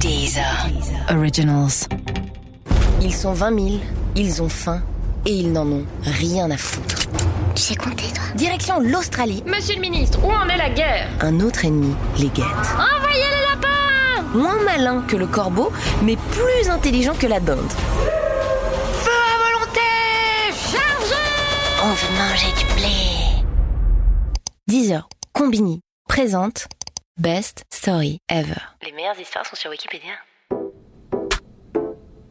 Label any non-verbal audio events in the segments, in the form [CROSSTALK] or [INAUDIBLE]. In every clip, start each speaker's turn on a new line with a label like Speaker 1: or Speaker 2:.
Speaker 1: Deezer. Originals.
Speaker 2: Ils sont 20 000, ils ont faim et ils n'en ont rien à foutre.
Speaker 3: Tu sais compter, toi
Speaker 2: Direction l'Australie,
Speaker 4: Monsieur le ministre, où en est la guerre?
Speaker 2: Un autre ennemi les guette.
Speaker 4: Envoyez les lapins
Speaker 2: Moins malin que le corbeau, mais plus intelligent que la dinde.
Speaker 4: Feu à volonté Chargez
Speaker 3: On veut manger du blé.
Speaker 2: 10 heures, Combini présente Best Story Ever. Les meilleures histoires sont sur Wikipédia.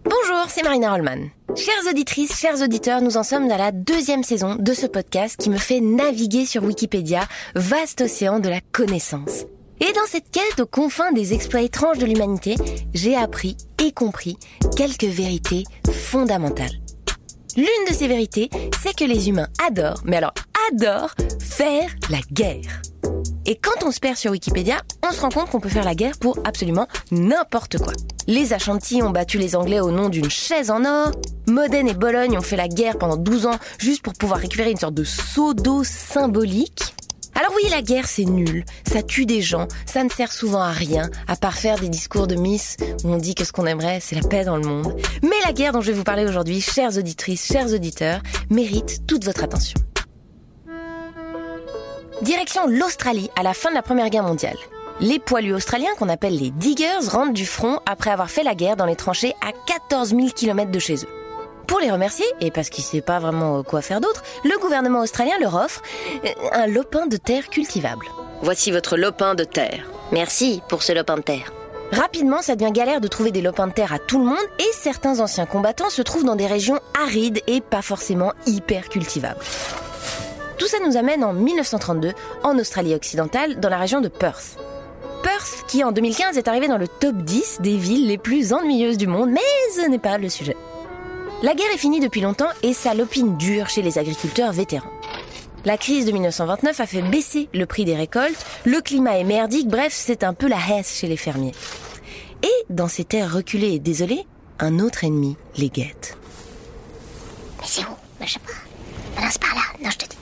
Speaker 2: Bonjour, c'est Marina Rollman. Chères auditrices, chers auditeurs, nous en sommes à la deuxième saison de ce podcast qui me fait naviguer sur Wikipédia, vaste océan de la connaissance. Et dans cette quête aux confins des exploits étranges de l'humanité, j'ai appris et compris quelques vérités fondamentales. L'une de ces vérités, c'est que les humains adorent, mais alors adorent, faire la guerre. Et quand on se perd sur Wikipédia, on se rend compte qu'on peut faire la guerre pour absolument n'importe quoi. Les Ashantis ont battu les Anglais au nom d'une chaise en or. Modène et Bologne ont fait la guerre pendant 12 ans juste pour pouvoir récupérer une sorte de seau d'eau symbolique. Alors oui, la guerre c'est nul, ça tue des gens, ça ne sert souvent à rien, à part faire des discours de Miss où on dit que ce qu'on aimerait c'est la paix dans le monde. Mais la guerre dont je vais vous parler aujourd'hui, chères auditrices, chers auditeurs, mérite toute votre attention. Direction l'Australie à la fin de la Première Guerre mondiale. Les poilus australiens qu'on appelle les diggers rentrent du front après avoir fait la guerre dans les tranchées à 14 000 km de chez eux. Pour les remercier, et parce qu'ils ne sait pas vraiment quoi faire d'autre, le gouvernement australien leur offre euh, un lopin de terre cultivable. Voici votre lopin de terre.
Speaker 3: Merci pour ce lopin de terre.
Speaker 2: Rapidement, ça devient galère de trouver des lopins de terre à tout le monde et certains anciens combattants se trouvent dans des régions arides et pas forcément hyper cultivables. Tout ça nous amène en 1932 en Australie occidentale dans la région de Perth. Perth qui en 2015 est arrivé dans le top 10 des villes les plus ennuyeuses du monde, mais ce n'est pas le sujet. La guerre est finie depuis longtemps et ça lopine dur chez les agriculteurs vétérans. La crise de 1929 a fait baisser le prix des récoltes, le climat est merdique, bref, c'est un peu la hesse chez les fermiers. Et dans ces terres reculées et désolées, un autre ennemi les guette.
Speaker 3: Mais c'est où Je sais pas. C'est par là. Non, je te dis.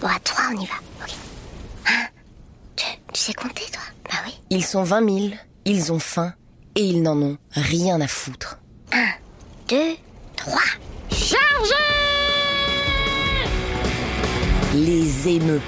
Speaker 3: Bon. À trois, on y va. Ok. Hein tu, tu sais compter, toi? Bah oui.
Speaker 2: Ils sont 20 000, ils ont faim et ils n'en ont rien à foutre.
Speaker 3: Un, deux, trois.
Speaker 2: les émeux.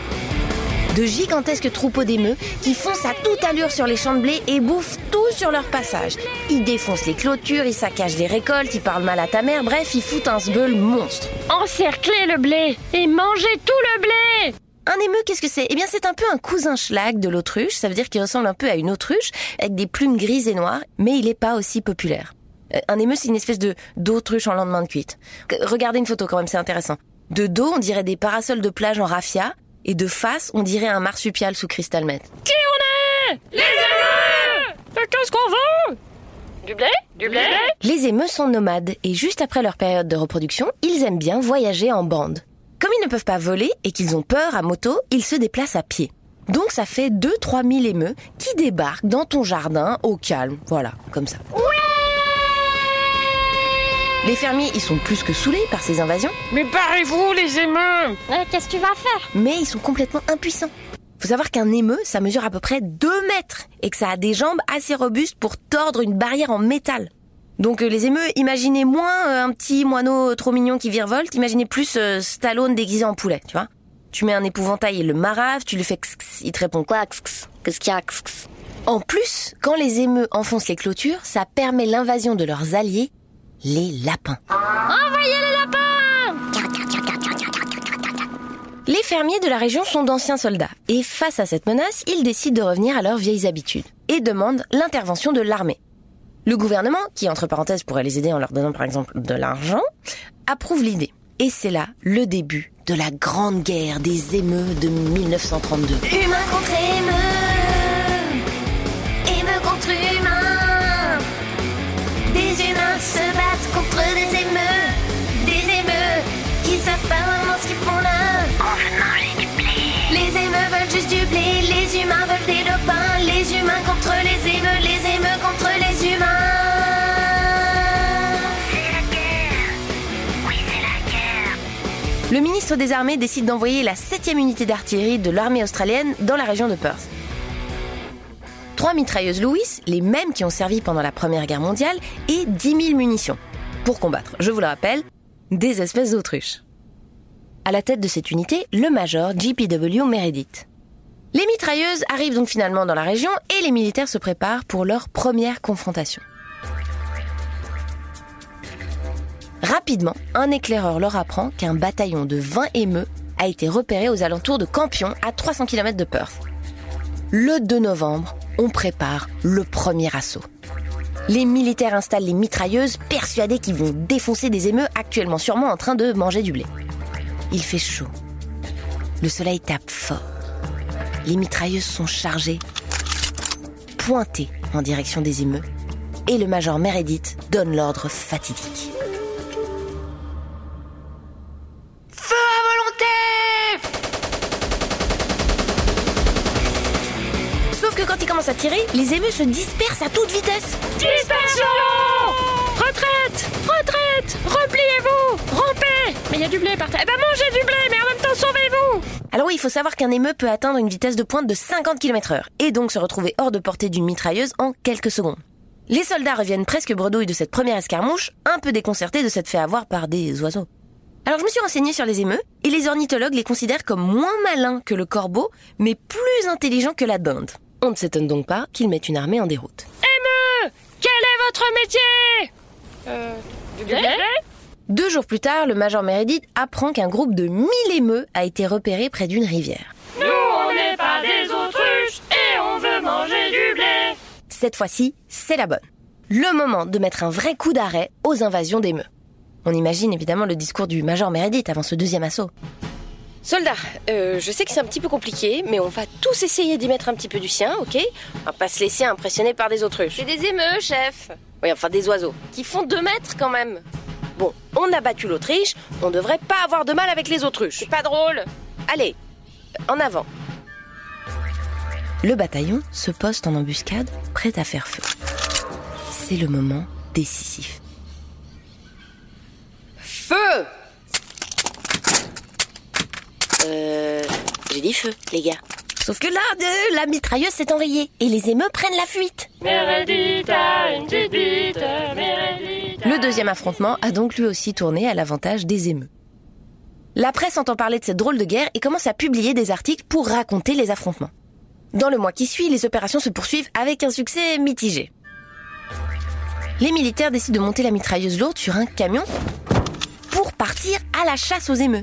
Speaker 2: De gigantesques troupeaux d'émeux qui foncent à toute allure sur les champs de blé et bouffent tout sur leur passage. Ils défoncent les clôtures, ils saccagent les récoltes, ils parlent mal à ta mère, bref, ils foutent un sbeul monstre.
Speaker 4: Encerclez le blé et mangez tout le blé
Speaker 2: Un émeu, qu'est-ce que c'est? Eh bien, c'est un peu un cousin schlag de l'autruche, ça veut dire qu'il ressemble un peu à une autruche, avec des plumes grises et noires, mais il n'est pas aussi populaire. Euh, Un émeu, c'est une espèce de d'autruche en lendemain de cuite. Regardez une photo quand même, c'est intéressant. De dos, on dirait des parasols de plage en raffia, et de face, on dirait un marsupial sous cristal meth.
Speaker 4: Qui on est? Les émeux qu'est-ce qu'on veut? Du blé? Du blé?
Speaker 2: Les émeux sont nomades et juste après leur période de reproduction, ils aiment bien voyager en bande. Comme ils ne peuvent pas voler et qu'ils ont peur à moto, ils se déplacent à pied. Donc ça fait 2-3 000 émeux qui débarquent dans ton jardin au calme. Voilà, comme ça. Les fermiers, ils sont plus que saoulés par ces invasions,
Speaker 4: Mais barrez-vous les émeux
Speaker 3: Qu'est-ce que tu vas faire?
Speaker 2: Mais ils sont complètement impuissants. Faut savoir qu'un émeu, ça mesure à peu près 2 mètres et que ça a des jambes assez robustes pour tordre une barrière en métal. Donc euh, les émeux, imaginez moins euh, un petit moineau trop mignon qui virevolte, imaginez plus euh, Stallone déguisé en poulet, tu vois. Tu mets un épouvantail et le marave, tu lui fais x, x, il te répond quoi
Speaker 3: Qu'est-ce qu'il y a x, x
Speaker 2: En plus, quand les émeux enfoncent les clôtures, ça permet l'invasion de leurs alliés, les lapins.
Speaker 4: Envoyez les lapins
Speaker 2: Les fermiers de la région sont d'anciens soldats et face à cette menace, ils décident de revenir à leurs vieilles habitudes et demandent l'intervention de l'armée. Le gouvernement, qui entre parenthèses pourrait les aider en leur donnant par exemple de l'argent, approuve l'idée. Et c'est là le début de la grande guerre des émeux de 1932.
Speaker 3: Humain contre
Speaker 2: Le ministre des Armées décide d'envoyer la 7e unité d'artillerie de l'armée australienne dans la région de Perth. Trois mitrailleuses Lewis, les mêmes qui ont servi pendant la Première Guerre mondiale, et 10 000 munitions. Pour combattre, je vous le rappelle, des espèces d'autruches. À la tête de cette unité, le major GPW Meredith. Les mitrailleuses arrivent donc finalement dans la région et les militaires se préparent pour leur première confrontation. Rapidement, un éclaireur leur apprend qu'un bataillon de 20 émeux a été repéré aux alentours de Campion, à 300 km de Perth. Le 2 novembre, on prépare le premier assaut. Les militaires installent les mitrailleuses, persuadés qu'ils vont défoncer des émeux actuellement sûrement en train de manger du blé. Il fait chaud. Le soleil tape fort. Les mitrailleuses sont chargées, pointées en direction des émeux, et le major Meredith donne l'ordre fatidique. Commence à tirer, les émeux se dispersent à toute vitesse.
Speaker 4: Dispersion Retraite Retraite Repliez-vous Rampez Mais il y a du blé par terre. Eh ben mangez du blé, mais en même temps sauvez-vous
Speaker 2: Alors oui, il faut savoir qu'un émeu peut atteindre une vitesse de pointe de 50 km heure, et donc se retrouver hors de portée d'une mitrailleuse en quelques secondes. Les soldats reviennent presque bredouilles de cette première escarmouche, un peu déconcertés de s'être fait avoir par des oiseaux. Alors je me suis renseignée sur les émeux, et les ornithologues les considèrent comme moins malins que le corbeau, mais plus intelligents que la dinde. On ne s'étonne donc pas qu'ils mettent une armée en déroute.
Speaker 4: Émeu Quel est votre métier Euh... Du blé
Speaker 2: Deux jours plus tard, le major Meredith apprend qu'un groupe de 1000 émeux a été repéré près d'une rivière.
Speaker 4: Nous, on n'est pas des autruches et on veut manger du blé
Speaker 2: Cette fois-ci, c'est la bonne. Le moment de mettre un vrai coup d'arrêt aux invasions d'émeux. On imagine évidemment le discours du major Meredith avant ce deuxième assaut. Soldats, euh, je sais que c'est un petit peu compliqué, mais on va tous essayer d'y mettre un petit peu du sien, ok? On va pas se laisser impressionner par des autruches. C'est des émeux, chef Oui, enfin des oiseaux, qui font deux mètres quand même. Bon, on a battu l'Autriche, on devrait pas avoir de mal avec les autruches. C'est pas drôle Allez, en avant Le bataillon se poste en embuscade, prêt à faire feu. C'est le moment décisif. Feu Euh... J'ai dit feu, les gars. Sauf que là, la mitrailleuse s'est enrayée et les émeux prennent la fuite.
Speaker 4: Meredith a une petite bite, Meredith a-
Speaker 2: Le deuxième affrontement a donc lui aussi tourné à l'avantage des émeux. La presse entend parler de cette drôle de guerre et commence à publier des articles pour raconter les affrontements. Dans le mois qui suit, les opérations se poursuivent avec un succès mitigé. Les militaires décident de monter la mitrailleuse lourde sur un camion pour partir à la chasse aux émeux.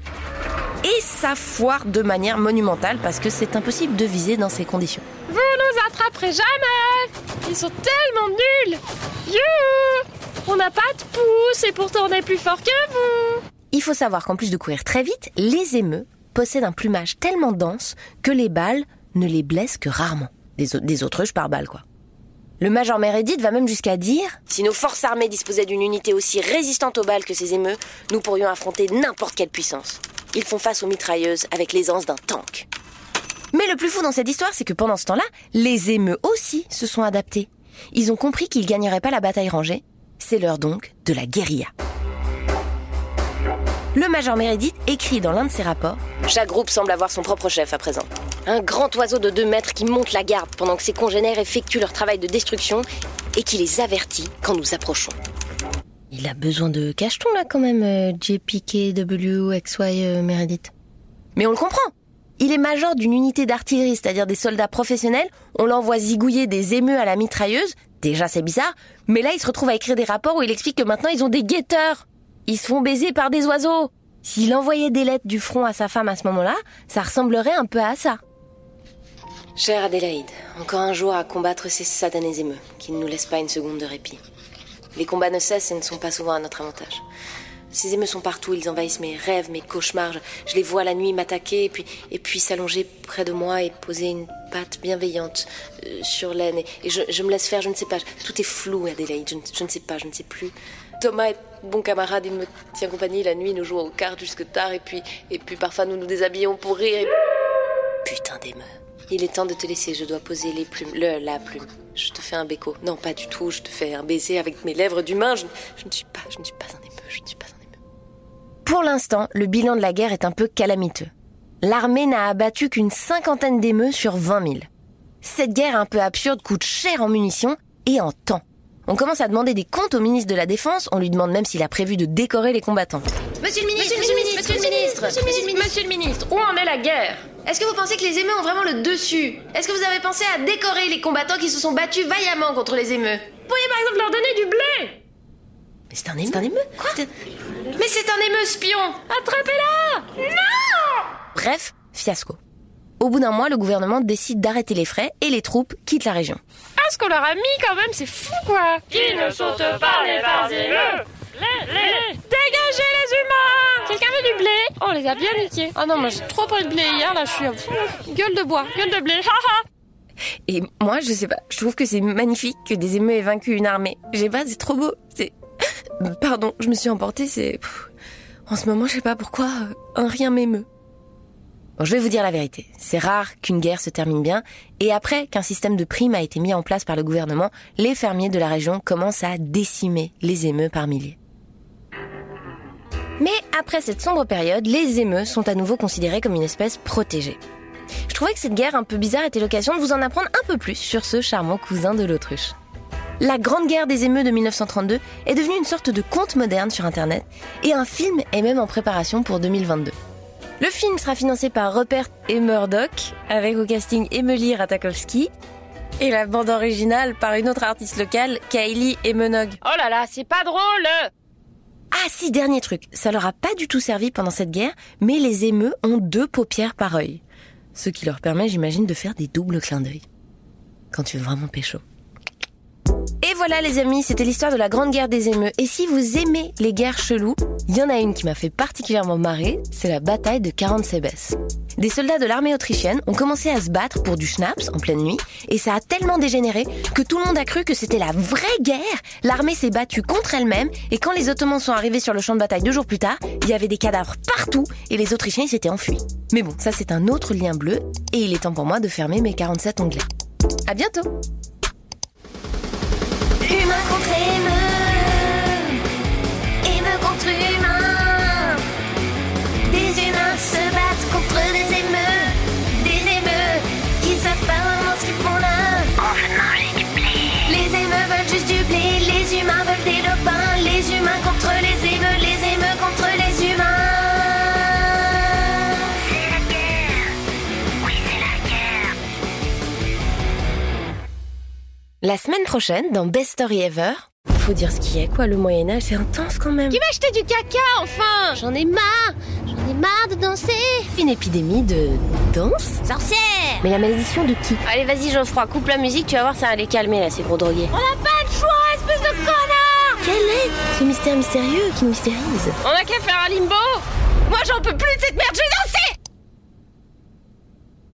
Speaker 2: Et ça foire de manière monumentale parce que c'est impossible de viser dans ces conditions.
Speaker 4: Vous nous attraperez jamais Ils sont tellement nuls You On n'a pas de pouce et pourtant on est plus fort que vous
Speaker 2: Il faut savoir qu'en plus de courir très vite, les émeux possèdent un plumage tellement dense que les balles ne les blessent que rarement. Des, des autruches par balle, quoi. Le major Meredith va même jusqu'à dire Si nos forces armées disposaient d'une unité aussi résistante aux balles que ces émeux, nous pourrions affronter n'importe quelle puissance. Ils font face aux mitrailleuses avec l'aisance d'un tank. Mais le plus fou dans cette histoire, c'est que pendant ce temps-là, les émeux aussi se sont adaptés. Ils ont compris qu'ils gagneraient pas la bataille rangée. C'est l'heure donc de la guérilla. Le major Meredith écrit dans l'un de ses rapports Chaque groupe semble avoir son propre chef à présent. Un grand oiseau de deux mètres qui monte la garde pendant que ses congénères effectuent leur travail de destruction et qui les avertit quand nous approchons. Il a besoin de cachetons là quand même, euh, JPKWXY euh, Meredith. Mais on le comprend Il est major d'une unité d'artillerie, c'est-à-dire des soldats professionnels. On l'envoie zigouiller des émeux à la mitrailleuse. Déjà c'est bizarre, mais là il se retrouve à écrire des rapports où il explique que maintenant ils ont des guetteurs. Ils se font baiser par des oiseaux. S'il envoyait des lettres du front à sa femme à ce moment-là, ça ressemblerait un peu à ça. Chère Adélaïde, encore un jour à combattre ces satanés émeux, qui ne nous laissent pas une seconde de répit. Les combats ne cessent et ne sont pas souvent à notre avantage. Ces émeux sont partout, ils envahissent mes rêves, mes cauchemars. Je, les vois la nuit m'attaquer et puis, et puis s'allonger près de moi et poser une patte bienveillante euh, sur l'aine. Et, je, me laisse faire, je ne sais pas. Tout est flou, Adélaïde, je je ne sais pas, je ne sais plus. Thomas est bon camarade, il me tient compagnie la nuit, nous jouons aux cartes jusque tard et puis, et puis parfois nous nous déshabillons pour rire. Putain d'émeux. Il est temps de te laisser, je dois poser les plumes. Le, la plume. Je te fais un béco. Non, pas du tout, je te fais un baiser avec mes lèvres d'humain. Je, je ne suis pas, je ne suis pas un émeu, je ne suis pas un émeu. Pour l'instant, le bilan de la guerre est un peu calamiteux. L'armée n'a abattu qu'une cinquantaine d'émeux sur 20 000. Cette guerre un peu absurde coûte cher en munitions et en temps. On commence à demander des comptes au ministre de la Défense, on lui demande même s'il a prévu de décorer les combattants.
Speaker 4: Monsieur le ministre, monsieur le ministre, monsieur le ministre, monsieur le ministre, où en est la guerre?
Speaker 5: Est-ce que vous pensez que les émeux ont vraiment le dessus? Est-ce que vous avez pensé à décorer les combattants qui se sont battus vaillamment contre les émeux
Speaker 4: Vous pourriez par exemple leur donner du blé!
Speaker 2: Mais c'est un émeu. C'est un émeu? Quoi?
Speaker 5: Mais c'est un émeu spion!
Speaker 4: Attrapez-la! Non!
Speaker 2: Bref, fiasco. Au bout d'un mois, le gouvernement décide d'arrêter les frais et les troupes quittent la région.
Speaker 4: Ce qu'on leur a mis quand même, c'est fou quoi Qui ne saute pas les parsimeux Dégagez les humains Quelqu'un veut du blé Oh, on les a bien niqués. Ah non, moi j'ai trop pris de blé hier, là je suis... à- Gueule de bois, gueule de blé, [LAUGHS] haha
Speaker 2: Et moi, je sais pas, je trouve que c'est magnifique que des émeus aient vaincu une armée. J'ai pas, c'est trop beau. C'est... [LAUGHS] Pardon, je me suis emportée, c'est... Pff, En ce moment, je sais pas pourquoi, euh, un rien m'émeut. Je vais vous dire la vérité. C'est rare qu'une guerre se termine bien, et après qu'un système de primes a été mis en place par le gouvernement, les fermiers de la région commencent à décimer les émeus par milliers. Mais après cette sombre période, les émeus sont à nouveau considérés comme une espèce protégée. Je trouvais que cette guerre un peu bizarre était l'occasion de vous en apprendre un peu plus sur ce charmant cousin de l'autruche. La Grande Guerre des émeus de 1932 est devenue une sorte de conte moderne sur Internet et un film est même en préparation pour 2022. Le film sera financé par Rupert et Murdoch avec au casting Emily Ratajkowski et la bande originale par une autre artiste locale, Kylie Minogue.
Speaker 4: Oh là là, c'est pas drôle
Speaker 2: Ah si, dernier truc, ça leur a pas du tout servi pendant cette guerre, mais les émeux ont deux paupières par œil. Ce qui leur permet, j'imagine, de faire des doubles clins d'œil. Quand tu veux vraiment pécho. Et voilà les amis, c'était l'histoire de la Grande Guerre des émeux. Et si vous aimez les guerres cheloues, il y en a une qui m'a fait particulièrement marrer, c'est la bataille de 40 Sebes. Des soldats de l'armée autrichienne ont commencé à se battre pour du schnapps en pleine nuit, et ça a tellement dégénéré que tout le monde a cru que c'était la vraie guerre. L'armée s'est battue contre elle-même, et quand les Ottomans sont arrivés sur le champ de bataille deux jours plus tard, il y avait des cadavres partout, et les Autrichiens s'étaient enfuis. Mais bon, ça c'est un autre lien bleu, et il est temps pour moi de fermer mes 47 onglets. À bientôt
Speaker 3: Humain contre
Speaker 2: La semaine prochaine, dans Best Story Ever, faut dire ce qui est, quoi, le Moyen-Âge, c'est intense quand même.
Speaker 4: Qui va acheter du caca, enfin!
Speaker 5: J'en ai marre J'en ai marre de danser.
Speaker 2: Une épidémie de danse?
Speaker 5: Sorcière!
Speaker 2: Mais la malédiction de qui?
Speaker 5: Allez vas-y Geoffroy, coupe la musique, tu vas voir ça va les calmer là ces gros drogués.
Speaker 3: On n'a pas le choix, espèce de connard!
Speaker 2: Quel est ce mystère mystérieux qui nous mystérise
Speaker 4: On a qu'à faire un limbo! Moi j'en peux plus de cette